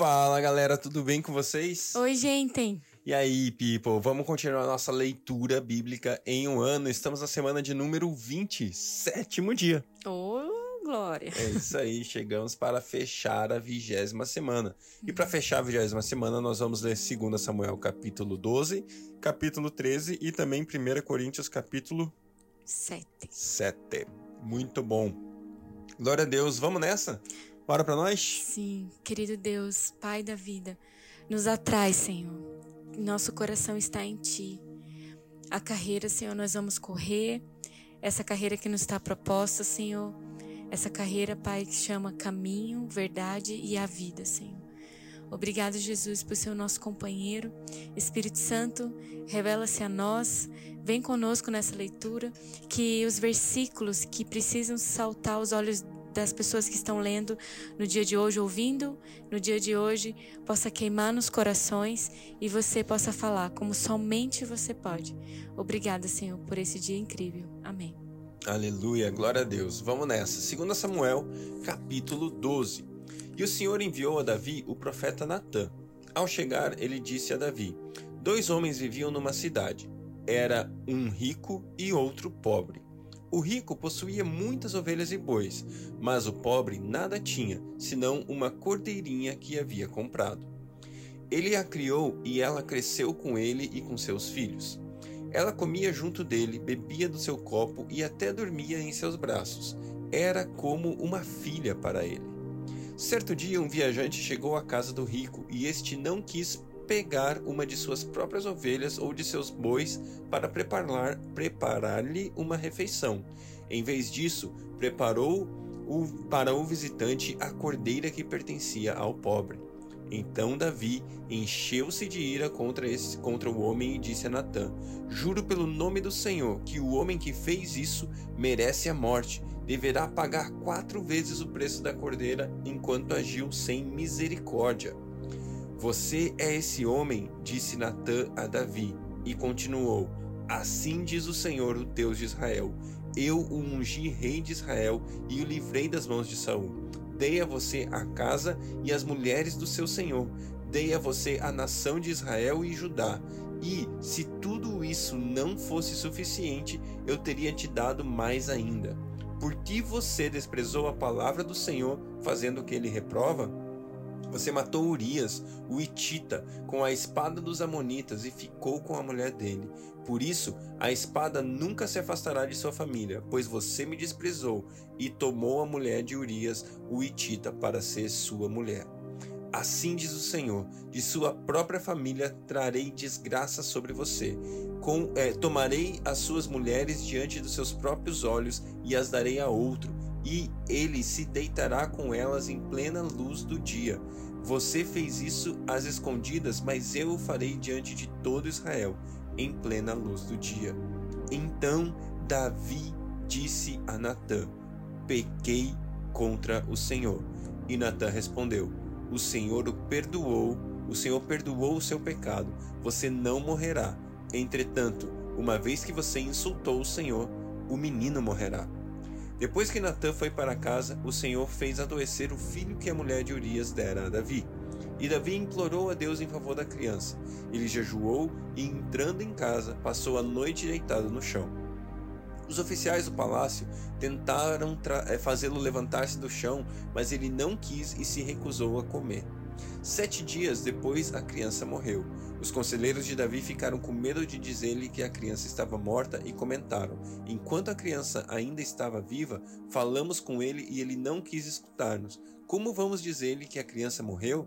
Fala galera, tudo bem com vocês? Oi, gente. E aí, people, vamos continuar nossa leitura bíblica em um ano. Estamos na semana de número 20, sétimo dia. Ô, glória. É isso aí, chegamos para fechar a vigésima semana. E para fechar a vigésima semana, nós vamos ler 2 Samuel capítulo 12, capítulo 13 e também 1 Coríntios capítulo Sete. 7. Muito bom. Glória a Deus, vamos nessa? Bora para nós? Sim, querido Deus, Pai da vida, nos atrai, Senhor. Nosso coração está em Ti. A carreira, Senhor, nós vamos correr. Essa carreira que nos está proposta, Senhor. Essa carreira, Pai, que chama caminho, verdade e a vida, Senhor. Obrigado, Jesus, por ser o nosso companheiro. Espírito Santo, revela-se a nós. Vem conosco nessa leitura. Que os versículos que precisam saltar aos olhos das pessoas que estão lendo no dia de hoje, ouvindo no dia de hoje, possa queimar nos corações e você possa falar como somente você pode. Obrigada, Senhor, por esse dia incrível. Amém. Aleluia, glória a Deus. Vamos nessa. 2 Samuel, capítulo 12. E o Senhor enviou a Davi o profeta Natã. Ao chegar, ele disse a Davi: Dois homens viviam numa cidade. Era um rico e outro pobre. O rico possuía muitas ovelhas e bois, mas o pobre nada tinha, senão uma cordeirinha que havia comprado. Ele a criou e ela cresceu com ele e com seus filhos. Ela comia junto dele, bebia do seu copo e até dormia em seus braços. Era como uma filha para ele. Certo dia, um viajante chegou à casa do rico e este não quis pegar uma de suas próprias ovelhas ou de seus bois para preparar preparar-lhe uma refeição. Em vez disso, preparou o, para o visitante a cordeira que pertencia ao pobre. Então Davi encheu-se de ira contra, esse, contra o homem e disse a Natã: Juro pelo nome do Senhor que o homem que fez isso merece a morte. Deverá pagar quatro vezes o preço da cordeira enquanto agiu sem misericórdia. Você é esse homem, disse Natã a Davi, e continuou: Assim diz o Senhor, o Deus de Israel: Eu o ungi rei de Israel e o livrei das mãos de Saul. Dei a você a casa e as mulheres do seu senhor. Dei a você a nação de Israel e Judá. E, se tudo isso não fosse suficiente, eu teria te dado mais ainda. Por que você desprezou a palavra do Senhor, fazendo o que ele reprova? Você matou Urias, o Itita, com a espada dos Amonitas e ficou com a mulher dele. Por isso, a espada nunca se afastará de sua família, pois você me desprezou e tomou a mulher de Urias, o Itita, para ser sua mulher. Assim diz o Senhor: de sua própria família trarei desgraça sobre você. Com, é, tomarei as suas mulheres diante dos seus próprios olhos e as darei a outro e ele se deitará com elas em plena luz do dia. Você fez isso às escondidas, mas eu o farei diante de todo Israel, em plena luz do dia. Então Davi disse a Natã: Pequei contra o Senhor. E Natã respondeu: O Senhor o perdoou, o Senhor perdoou o seu pecado. Você não morrerá. Entretanto, uma vez que você insultou o Senhor, o menino morrerá. Depois que Natã foi para casa, o Senhor fez adoecer o filho que a mulher de Urias dera a Davi. E Davi implorou a Deus em favor da criança. Ele jejuou e, entrando em casa, passou a noite deitado no chão. Os oficiais do palácio tentaram eh, fazê-lo levantar-se do chão, mas ele não quis e se recusou a comer. Sete dias depois, a criança morreu. Os conselheiros de Davi ficaram com medo de dizer-lhe que a criança estava morta e comentaram: Enquanto a criança ainda estava viva, falamos com ele e ele não quis escutar-nos. Como vamos dizer-lhe que a criança morreu?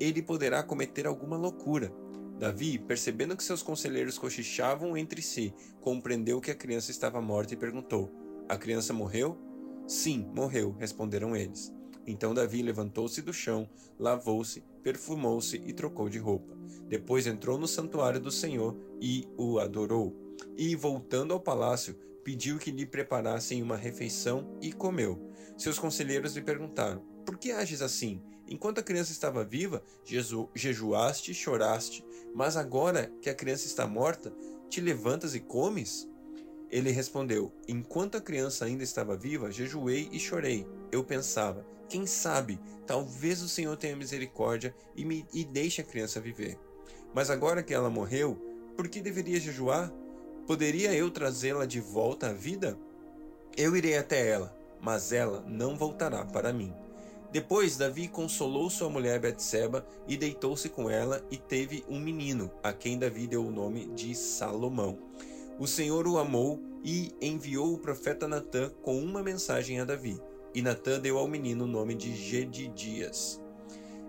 Ele poderá cometer alguma loucura. Davi, percebendo que seus conselheiros cochichavam entre si, compreendeu que a criança estava morta e perguntou: A criança morreu? Sim, morreu, responderam eles. Então Davi levantou-se do chão, lavou-se, perfumou-se e trocou de roupa. Depois entrou no santuário do Senhor e o adorou. E, voltando ao palácio, pediu que lhe preparassem uma refeição e comeu. Seus conselheiros lhe perguntaram: Por que ages assim? Enquanto a criança estava viva, jeju jejuaste e choraste, mas agora que a criança está morta, te levantas e comes? Ele respondeu: Enquanto a criança ainda estava viva, jejuei e chorei. Eu pensava: quem sabe, talvez o Senhor tenha misericórdia e, me, e deixe a criança viver. Mas agora que ela morreu, por que deveria jejuar? Poderia eu trazê-la de volta à vida? Eu irei até ela, mas ela não voltará para mim. Depois Davi consolou sua mulher Betseba e deitou-se com ela e teve um menino, a quem Davi deu o nome de Salomão. O Senhor o amou e enviou o profeta Natã com uma mensagem a Davi. E Natã deu ao menino o nome de Gedidias.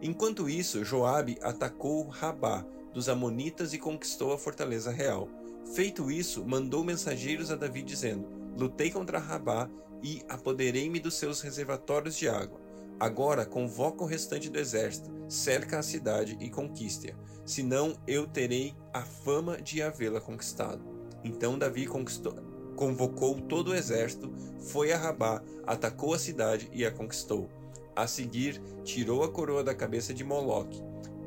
Enquanto isso, Joabe atacou Rabá dos amonitas e conquistou a fortaleza real. Feito isso, mandou mensageiros a Davi dizendo: Lutei contra Rabá e apoderei-me dos seus reservatórios de água. Agora convoca o restante do exército, cerca a cidade e conquiste-a, senão eu terei a fama de havê-la conquistado. Então Davi conquistou, convocou todo o exército, foi a Rabá, atacou a cidade e a conquistou. A seguir, tirou a coroa da cabeça de Moloque,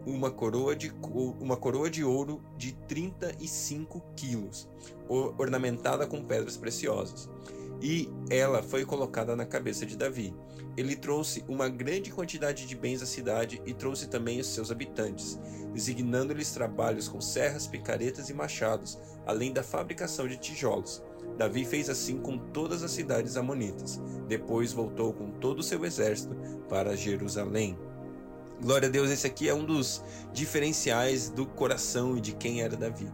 uma coroa de, uma coroa de ouro de 35 quilos, ornamentada com pedras preciosas. E ela foi colocada na cabeça de Davi. Ele trouxe uma grande quantidade de bens à cidade e trouxe também os seus habitantes, designando-lhes trabalhos com serras, picaretas e machados, além da fabricação de tijolos. Davi fez assim com todas as cidades amonitas. Depois voltou com todo o seu exército para Jerusalém. Glória a Deus, esse aqui é um dos diferenciais do coração e de quem era Davi.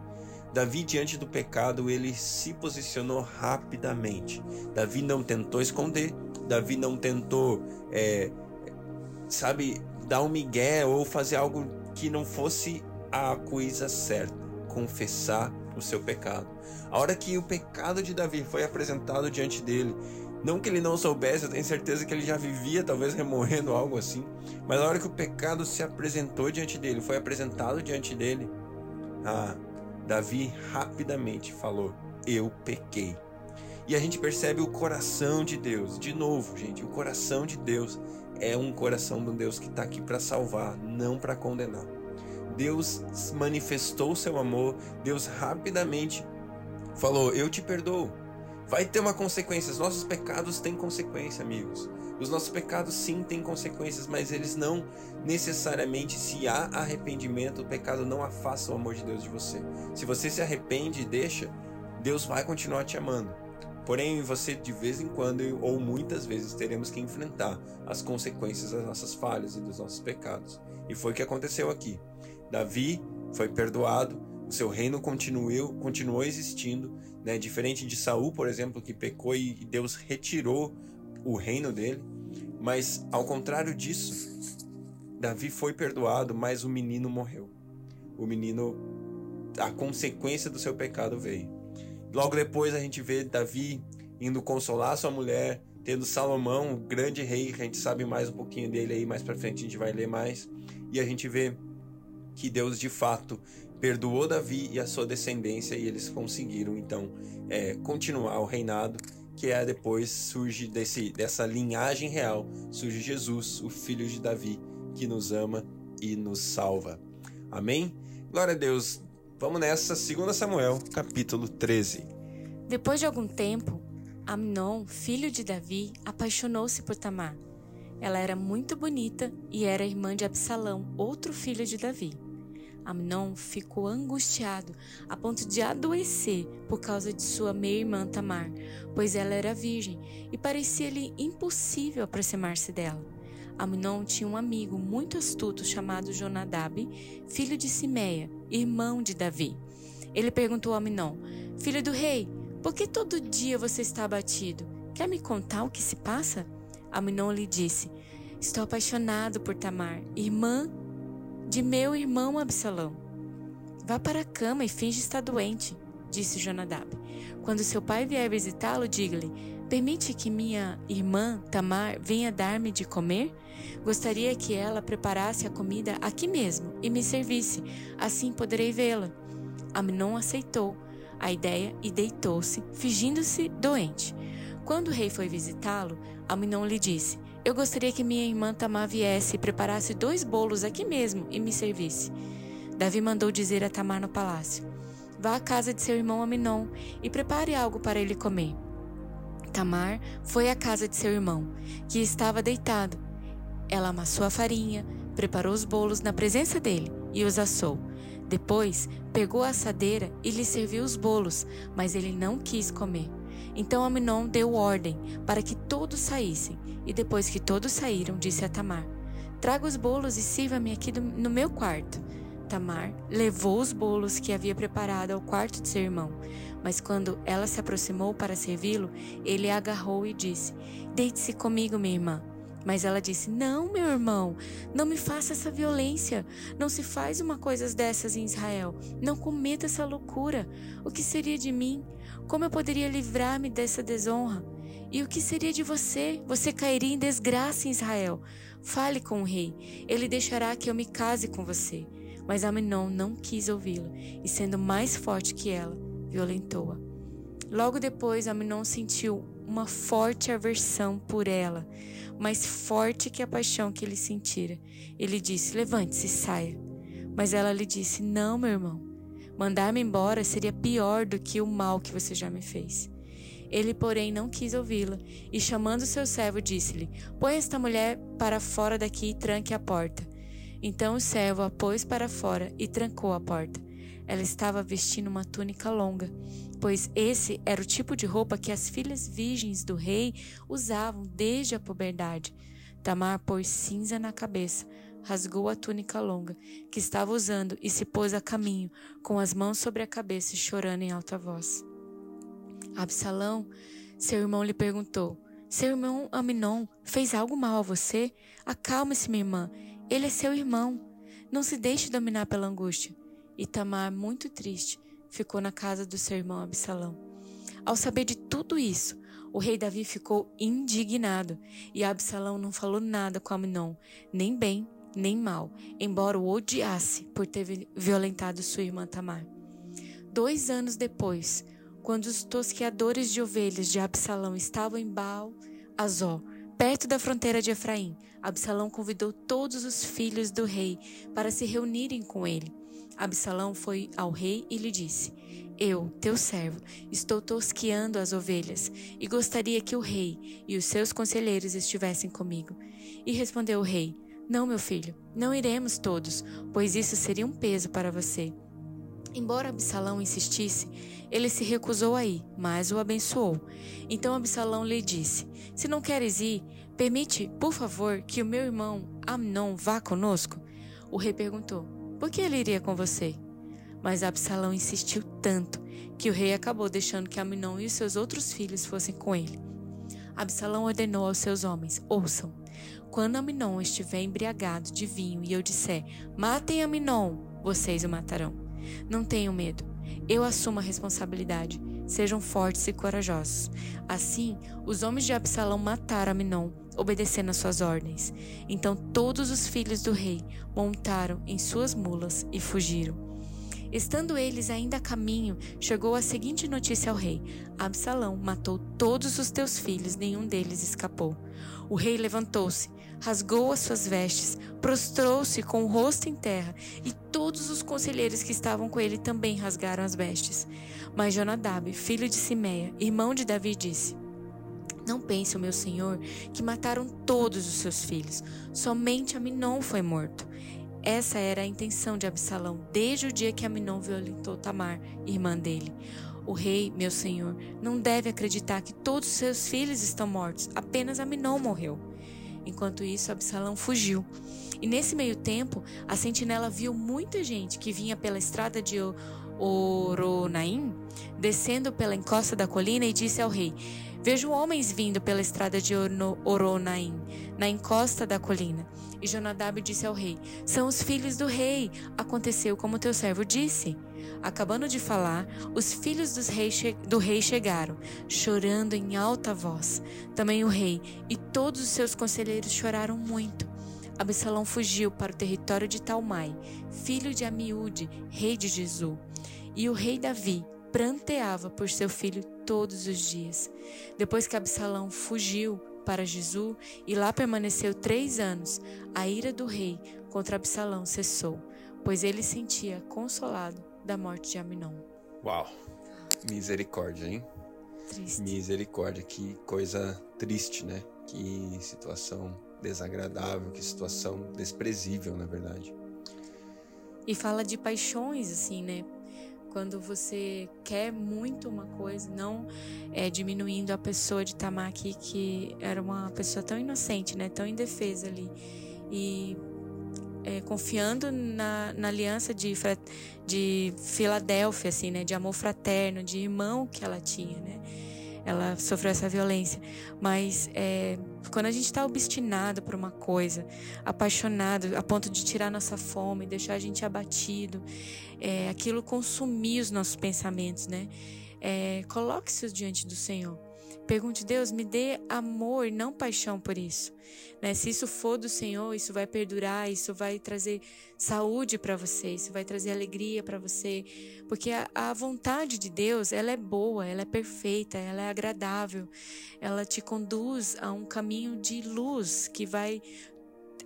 Davi, diante do pecado, ele se posicionou rapidamente. Davi não tentou esconder, Davi não tentou, é, sabe, dar um migué ou fazer algo que não fosse a coisa certa. Confessar o seu pecado. A hora que o pecado de Davi foi apresentado diante dele, não que ele não soubesse, eu tenho certeza que ele já vivia, talvez remoendo algo assim. Mas na hora que o pecado se apresentou diante dele, foi apresentado diante dele, ah, Davi rapidamente falou: Eu pequei. E a gente percebe o coração de Deus. De novo, gente, o coração de Deus é um coração de um Deus que está aqui para salvar, não para condenar. Deus manifestou seu amor, Deus rapidamente falou: Eu te perdoo. Vai ter uma consequência. Os nossos pecados têm consequência, amigos. Os nossos pecados sim têm consequências, mas eles não necessariamente, se há arrependimento, o pecado não afasta o amor de Deus de você. Se você se arrepende e deixa, Deus vai continuar te amando. Porém, você de vez em quando ou muitas vezes teremos que enfrentar as consequências das nossas falhas e dos nossos pecados. E foi o que aconteceu aqui. Davi foi perdoado, o seu reino continuou, continuou existindo, né? Diferente de Saul, por exemplo, que pecou e Deus retirou o reino dele. Mas ao contrário disso, Davi foi perdoado, mas o menino morreu. O menino, a consequência do seu pecado veio. Logo depois a gente vê Davi indo consolar sua mulher, tendo Salomão, o grande rei, que a gente sabe mais um pouquinho dele aí, mais para frente a gente vai ler mais. E a gente vê que Deus de fato perdoou Davi e a sua descendência e eles conseguiram então é, continuar o reinado que é depois surge desse, dessa linhagem real surge Jesus o filho de Davi que nos ama e nos salva. Amém? Glória a Deus. Vamos nessa 2 Samuel capítulo 13 depois de algum tempo Amnon filho de Davi apaixonou-se por Tamar. Ela era muito bonita e era irmã de Absalão outro filho de Davi Amnon ficou angustiado a ponto de adoecer por causa de sua meia-irmã Tamar, pois ela era virgem e parecia-lhe impossível aproximar-se dela. Amnon tinha um amigo muito astuto chamado Jonadab, filho de Simeia, irmão de Davi. Ele perguntou a Amnon: Filho do rei, por que todo dia você está abatido? Quer me contar o que se passa? Amnon lhe disse: Estou apaixonado por Tamar, irmã de meu irmão Absalão. Vá para a cama e finge estar doente, disse Jonadab. Quando seu pai vier visitá-lo, diga-lhe: Permite que minha irmã Tamar venha dar-me de comer? Gostaria que ela preparasse a comida aqui mesmo e me servisse, assim poderei vê-la. Amnon aceitou a ideia e deitou-se, fingindo-se doente. Quando o rei foi visitá-lo, Amnon lhe disse: eu gostaria que minha irmã Tamar viesse e preparasse dois bolos aqui mesmo e me servisse. Davi mandou dizer a Tamar no palácio: Vá à casa de seu irmão Aminon e prepare algo para ele comer. Tamar foi à casa de seu irmão, que estava deitado. ela amassou a farinha, preparou os bolos na presença dele e os assou. Depois, pegou a assadeira e lhe serviu os bolos, mas ele não quis comer. Então Aminon deu ordem para que todos saíssem, e depois que todos saíram, disse a Tamar: Traga os bolos e sirva-me aqui no meu quarto. Tamar levou os bolos que havia preparado ao quarto de seu irmão, mas quando ela se aproximou para servi-lo, ele a agarrou e disse: Deite-se comigo, minha irmã. Mas ela disse: Não, meu irmão, não me faça essa violência. Não se faz uma coisa dessas em Israel. Não cometa essa loucura. O que seria de mim? Como eu poderia livrar-me dessa desonra? E o que seria de você? Você cairia em desgraça em Israel. Fale com o rei. Ele deixará que eu me case com você. Mas Aminon não quis ouvi-la, e sendo mais forte que ela, violentou-a. Logo depois, Aminon sentiu uma forte aversão por ela, mais forte que a paixão que ele sentira. Ele disse: Levante-se e saia. Mas ela lhe disse: Não, meu irmão. Mandar-me embora seria pior do que o mal que você já me fez. Ele, porém, não quis ouvi-la, e chamando seu servo, disse-lhe: Põe esta mulher para fora daqui e tranque a porta. Então o servo a pôs para fora e trancou a porta. Ela estava vestindo uma túnica longa, pois esse era o tipo de roupa que as filhas virgens do rei usavam desde a puberdade. Tamar pôs cinza na cabeça, rasgou a túnica longa que estava usando e se pôs a caminho, com as mãos sobre a cabeça e chorando em alta voz. Absalão, seu irmão lhe perguntou: Seu irmão Aminon fez algo mal a você? Acalme-se, minha irmã. Ele é seu irmão. Não se deixe dominar pela angústia. E Tamar, muito triste, ficou na casa do seu irmão Absalão. Ao saber de tudo isso, o rei Davi ficou indignado e Absalão não falou nada com Aminon, nem bem nem mal, embora o odiasse por ter violentado sua irmã Tamar. Dois anos depois, quando os tosqueadores de ovelhas de Absalão estavam em Baal, Azó, perto da fronteira de Efraim, Absalão convidou todos os filhos do rei para se reunirem com ele. Absalão foi ao rei e lhe disse: Eu, teu servo, estou tosqueando as ovelhas e gostaria que o rei e os seus conselheiros estivessem comigo. E respondeu o rei: não, meu filho, não iremos todos, pois isso seria um peso para você. Embora Absalão insistisse, ele se recusou a ir, mas o abençoou. Então Absalão lhe disse: Se não queres ir, permite, por favor, que o meu irmão Amnon vá conosco? O rei perguntou: Por que ele iria com você? Mas Absalão insistiu tanto que o rei acabou deixando que Amnon e os seus outros filhos fossem com ele. Absalão ordenou aos seus homens: Ouçam. Quando Aminon estiver embriagado de vinho e eu disser: Matem Aminon, vocês o matarão. Não tenham medo. Eu assumo a responsabilidade. Sejam fortes e corajosos. Assim, os homens de Absalão mataram Aminon, obedecendo às suas ordens. Então todos os filhos do rei montaram em suas mulas e fugiram. Estando eles ainda a caminho, chegou a seguinte notícia ao rei: Absalão matou todos os teus filhos, nenhum deles escapou. O rei levantou-se, rasgou as suas vestes, prostrou-se com o rosto em terra, e todos os conselheiros que estavam com ele também rasgaram as vestes. Mas Jonadab, filho de Simeia, irmão de Davi, disse: Não pense, meu senhor, que mataram todos os seus filhos, somente Aminon foi morto. Essa era a intenção de Absalão desde o dia que Aminon violentou Tamar, irmã dele. O rei, meu senhor, não deve acreditar que todos os seus filhos estão mortos, apenas Aminon morreu. Enquanto isso, Absalão fugiu. E nesse meio tempo, a sentinela viu muita gente que vinha pela estrada de Oronaim, descendo pela encosta da colina, e disse ao rei: Vejo homens vindo pela estrada de Oronaim, na encosta da colina. E Jonadab disse ao rei: São os filhos do rei. Aconteceu como teu servo disse. Acabando de falar, os filhos do rei chegaram, chorando em alta voz. Também o rei e todos os seus conselheiros choraram muito. Absalão fugiu para o território de Talmai, filho de Amiúde, rei de Jesu. E o rei Davi pranteava por seu filho todos os dias. Depois que Absalão fugiu para Jesu e lá permaneceu três anos, a ira do rei contra Absalão cessou, pois ele sentia consolado da morte de Aminon. Uau! Misericórdia, hein? Triste. Misericórdia, que coisa triste, né? Que situação desagradável, que situação desprezível, na verdade. E fala de paixões, assim, né? Quando você quer muito uma coisa, não é, diminuindo a pessoa de Tamaki, que era uma pessoa tão inocente, né? Tão indefesa ali. E é, confiando na, na aliança de, de Filadélfia, assim, né? De amor fraterno, de irmão que ela tinha, né? Ela sofreu essa violência. Mas é, quando a gente está obstinado por uma coisa, apaixonado, a ponto de tirar nossa fome, deixar a gente abatido, é, aquilo consumir os nossos pensamentos, né? É, Coloque-se diante do Senhor. Pergunte, Deus, me dê amor, não paixão por isso. Né? Se isso for do Senhor, isso vai perdurar, isso vai trazer saúde para você, isso vai trazer alegria para você, porque a, a, vontade de Deus, ela é boa, ela é perfeita, ela é agradável, ela te conduz a um caminho de luz que vai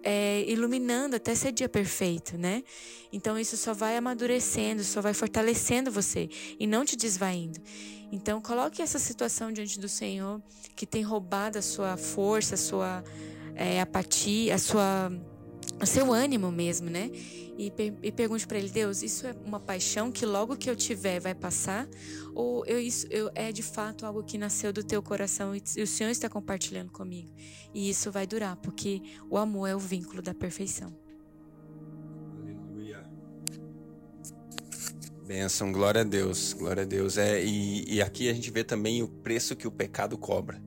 é, iluminando até ser dia perfeito, né? Então isso só vai amadurecendo, só vai fortalecendo você e não te desvaindo. Então coloque essa situação diante do Senhor que tem roubado a sua força, a sua é, apatia, a sua, o seu ânimo mesmo, né? E, e pergunte para ele, Deus, isso é uma paixão que logo que eu tiver vai passar? Ou eu, isso eu, é de fato algo que nasceu do teu coração e, e o Senhor está compartilhando comigo? E isso vai durar, porque o amor é o vínculo da perfeição. Benção, glória a Deus, glória a Deus. É, e, e aqui a gente vê também o preço que o pecado cobra.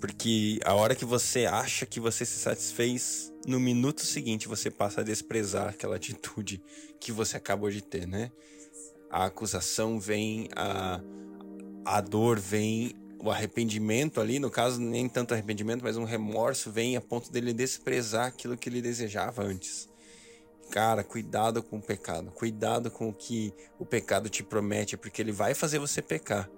Porque a hora que você acha que você se satisfez, no minuto seguinte você passa a desprezar aquela atitude que você acabou de ter, né? A acusação vem, a, a dor vem, o arrependimento ali, no caso, nem tanto arrependimento, mas um remorso vem a ponto dele desprezar aquilo que ele desejava antes. Cara, cuidado com o pecado, cuidado com o que o pecado te promete, porque ele vai fazer você pecar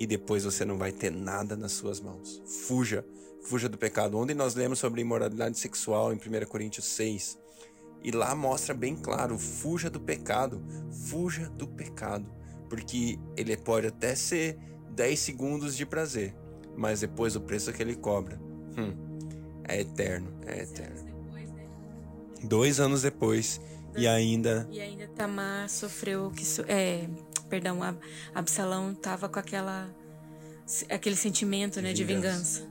e depois você não vai ter nada nas suas mãos. Fuja, fuja do pecado. Ontem nós lemos sobre imoralidade sexual em 1 Coríntios 6. E lá mostra bem claro: fuja do pecado, fuja do pecado, porque ele pode até ser 10 segundos de prazer, mas depois o preço que ele cobra hum, é eterno, é eterno. Dois anos depois e ainda. E ainda Tamar sofreu que é, perdão, Absalão estava com aquela aquele sentimento, né, de vingança.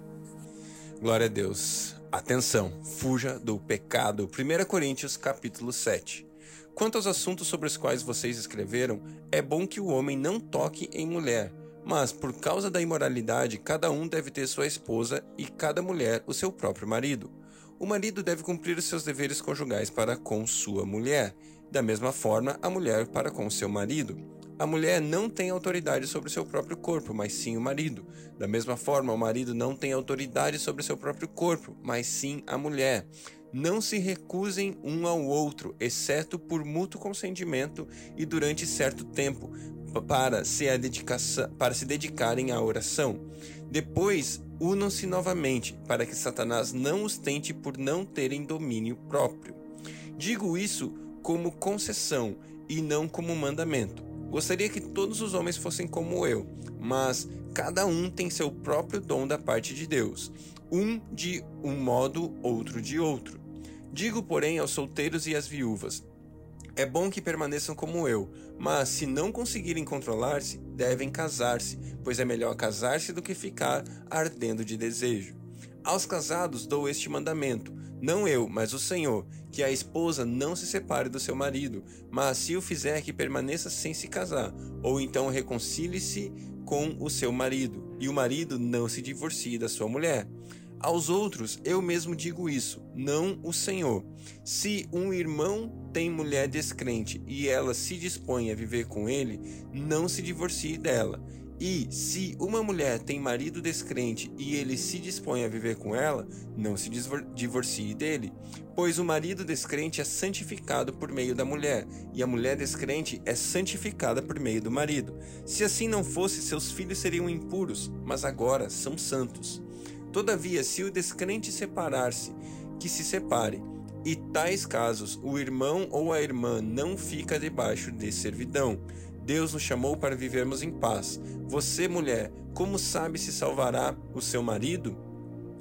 Glória a Deus. Atenção, fuja do pecado. 1 Coríntios capítulo 7. Quanto aos assuntos sobre os quais vocês escreveram, é bom que o homem não toque em mulher, mas por causa da imoralidade, cada um deve ter sua esposa e cada mulher o seu próprio marido. O marido deve cumprir os seus deveres conjugais para com sua mulher, da mesma forma a mulher para com seu marido. A mulher não tem autoridade sobre seu próprio corpo, mas sim o marido. Da mesma forma, o marido não tem autoridade sobre seu próprio corpo, mas sim a mulher. Não se recusem um ao outro, exceto por mútuo consentimento e durante certo tempo, para se, para se dedicarem à oração. Depois, unam-se novamente, para que Satanás não os tente por não terem domínio próprio. Digo isso como concessão e não como mandamento Gostaria que todos os homens fossem como eu, mas cada um tem seu próprio dom da parte de Deus, um de um modo, outro de outro. Digo, porém, aos solteiros e às viúvas: é bom que permaneçam como eu, mas se não conseguirem controlar-se, devem casar-se, pois é melhor casar-se do que ficar ardendo de desejo. Aos casados dou este mandamento: não eu, mas o Senhor, que a esposa não se separe do seu marido, mas se o fizer que permaneça sem se casar, ou então reconcilie-se com o seu marido, e o marido não se divorcie da sua mulher. Aos outros eu mesmo digo isso, não o Senhor. Se um irmão tem mulher descrente e ela se dispõe a viver com ele, não se divorcie dela. E se uma mulher tem marido descrente e ele se dispõe a viver com ela, não se divorcie dele, pois o marido descrente é santificado por meio da mulher, e a mulher descrente é santificada por meio do marido. Se assim não fosse, seus filhos seriam impuros, mas agora são santos. Todavia, se o descrente separar-se, que se separe. E tais casos, o irmão ou a irmã não fica debaixo de servidão Deus nos chamou para vivermos em paz. Você, mulher, como sabe se salvará o seu marido?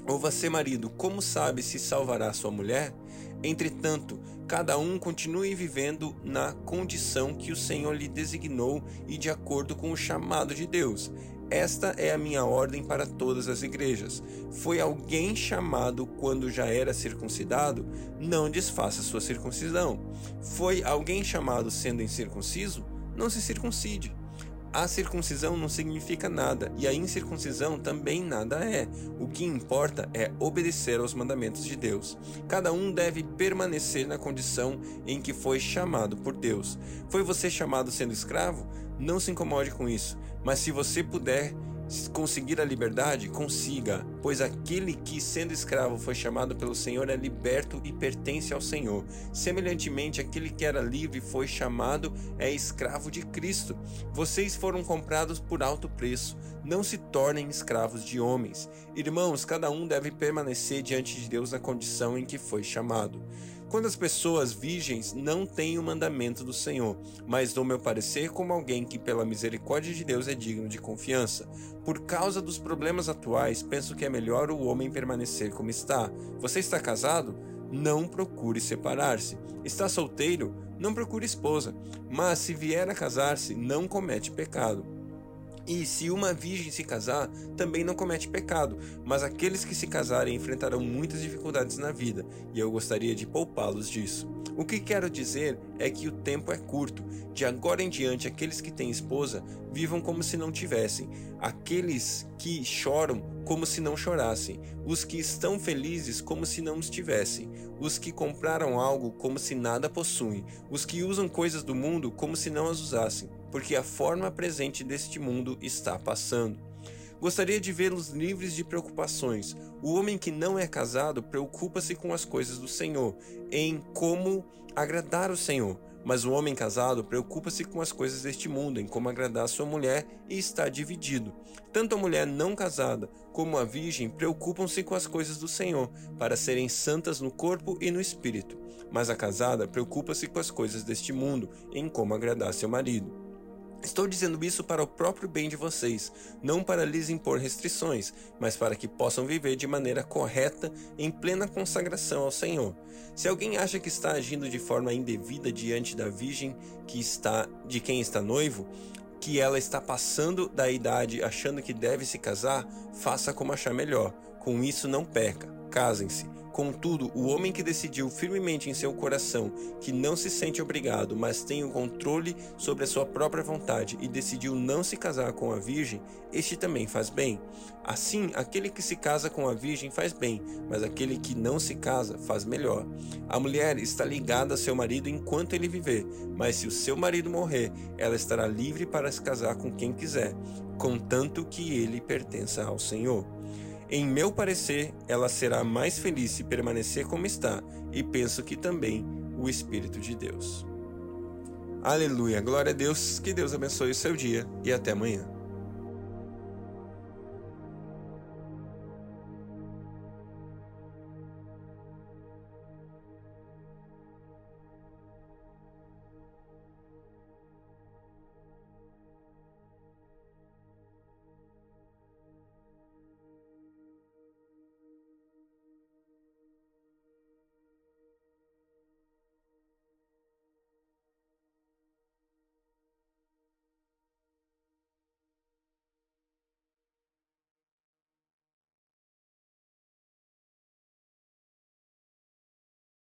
Ou você, marido, como sabe se salvará sua mulher? Entretanto, cada um continue vivendo na condição que o Senhor lhe designou e de acordo com o chamado de Deus. Esta é a minha ordem para todas as igrejas. Foi alguém chamado quando já era circuncidado? Não desfaça sua circuncisão. Foi alguém chamado sendo incircunciso? Não se circuncide. A circuncisão não significa nada e a incircuncisão também nada é. O que importa é obedecer aos mandamentos de Deus. Cada um deve permanecer na condição em que foi chamado por Deus. Foi você chamado sendo escravo? Não se incomode com isso, mas se você puder conseguir a liberdade, consiga, pois aquele que, sendo escravo, foi chamado pelo Senhor é liberto e pertence ao Senhor. Semelhantemente, aquele que era livre foi chamado é escravo de Cristo. Vocês foram comprados por alto preço. Não se tornem escravos de homens. Irmãos, cada um deve permanecer diante de Deus na condição em que foi chamado. Quando as pessoas virgens não têm o mandamento do Senhor, mas dou meu parecer como alguém que, pela misericórdia de Deus, é digno de confiança. Por causa dos problemas atuais, penso que é melhor o homem permanecer como está. Você está casado? Não procure separar-se. Está solteiro? Não procure esposa. Mas se vier a casar-se, não comete pecado. E se uma virgem se casar, também não comete pecado, mas aqueles que se casarem enfrentarão muitas dificuldades na vida, e eu gostaria de poupá-los disso. O que quero dizer é que o tempo é curto. De agora em diante, aqueles que têm esposa vivam como se não tivessem, aqueles que choram como se não chorassem, os que estão felizes como se não estivessem, os que compraram algo como se nada possuem, os que usam coisas do mundo como se não as usassem porque a forma presente deste mundo está passando. Gostaria de vê-los livres de preocupações. O homem que não é casado preocupa-se com as coisas do Senhor, em como agradar o Senhor. Mas o homem casado preocupa-se com as coisas deste mundo, em como agradar sua mulher, e está dividido. Tanto a mulher não casada como a virgem preocupam-se com as coisas do Senhor, para serem santas no corpo e no espírito. Mas a casada preocupa-se com as coisas deste mundo, em como agradar seu marido. Estou dizendo isso para o próprio bem de vocês, não para lhes impor restrições, mas para que possam viver de maneira correta em plena consagração ao Senhor. Se alguém acha que está agindo de forma indevida diante da virgem que está de quem está noivo, que ela está passando da idade achando que deve se casar, faça como achar melhor. Com isso não peca. Casem-se Contudo, o homem que decidiu firmemente em seu coração que não se sente obrigado, mas tem o controle sobre a sua própria vontade e decidiu não se casar com a virgem, este também faz bem. Assim, aquele que se casa com a virgem faz bem, mas aquele que não se casa faz melhor. A mulher está ligada a seu marido enquanto ele viver, mas se o seu marido morrer, ela estará livre para se casar com quem quiser, contanto que ele pertença ao Senhor. Em meu parecer, ela será mais feliz se permanecer como está, e penso que também o Espírito de Deus. Aleluia, glória a Deus, que Deus abençoe o seu dia e até amanhã.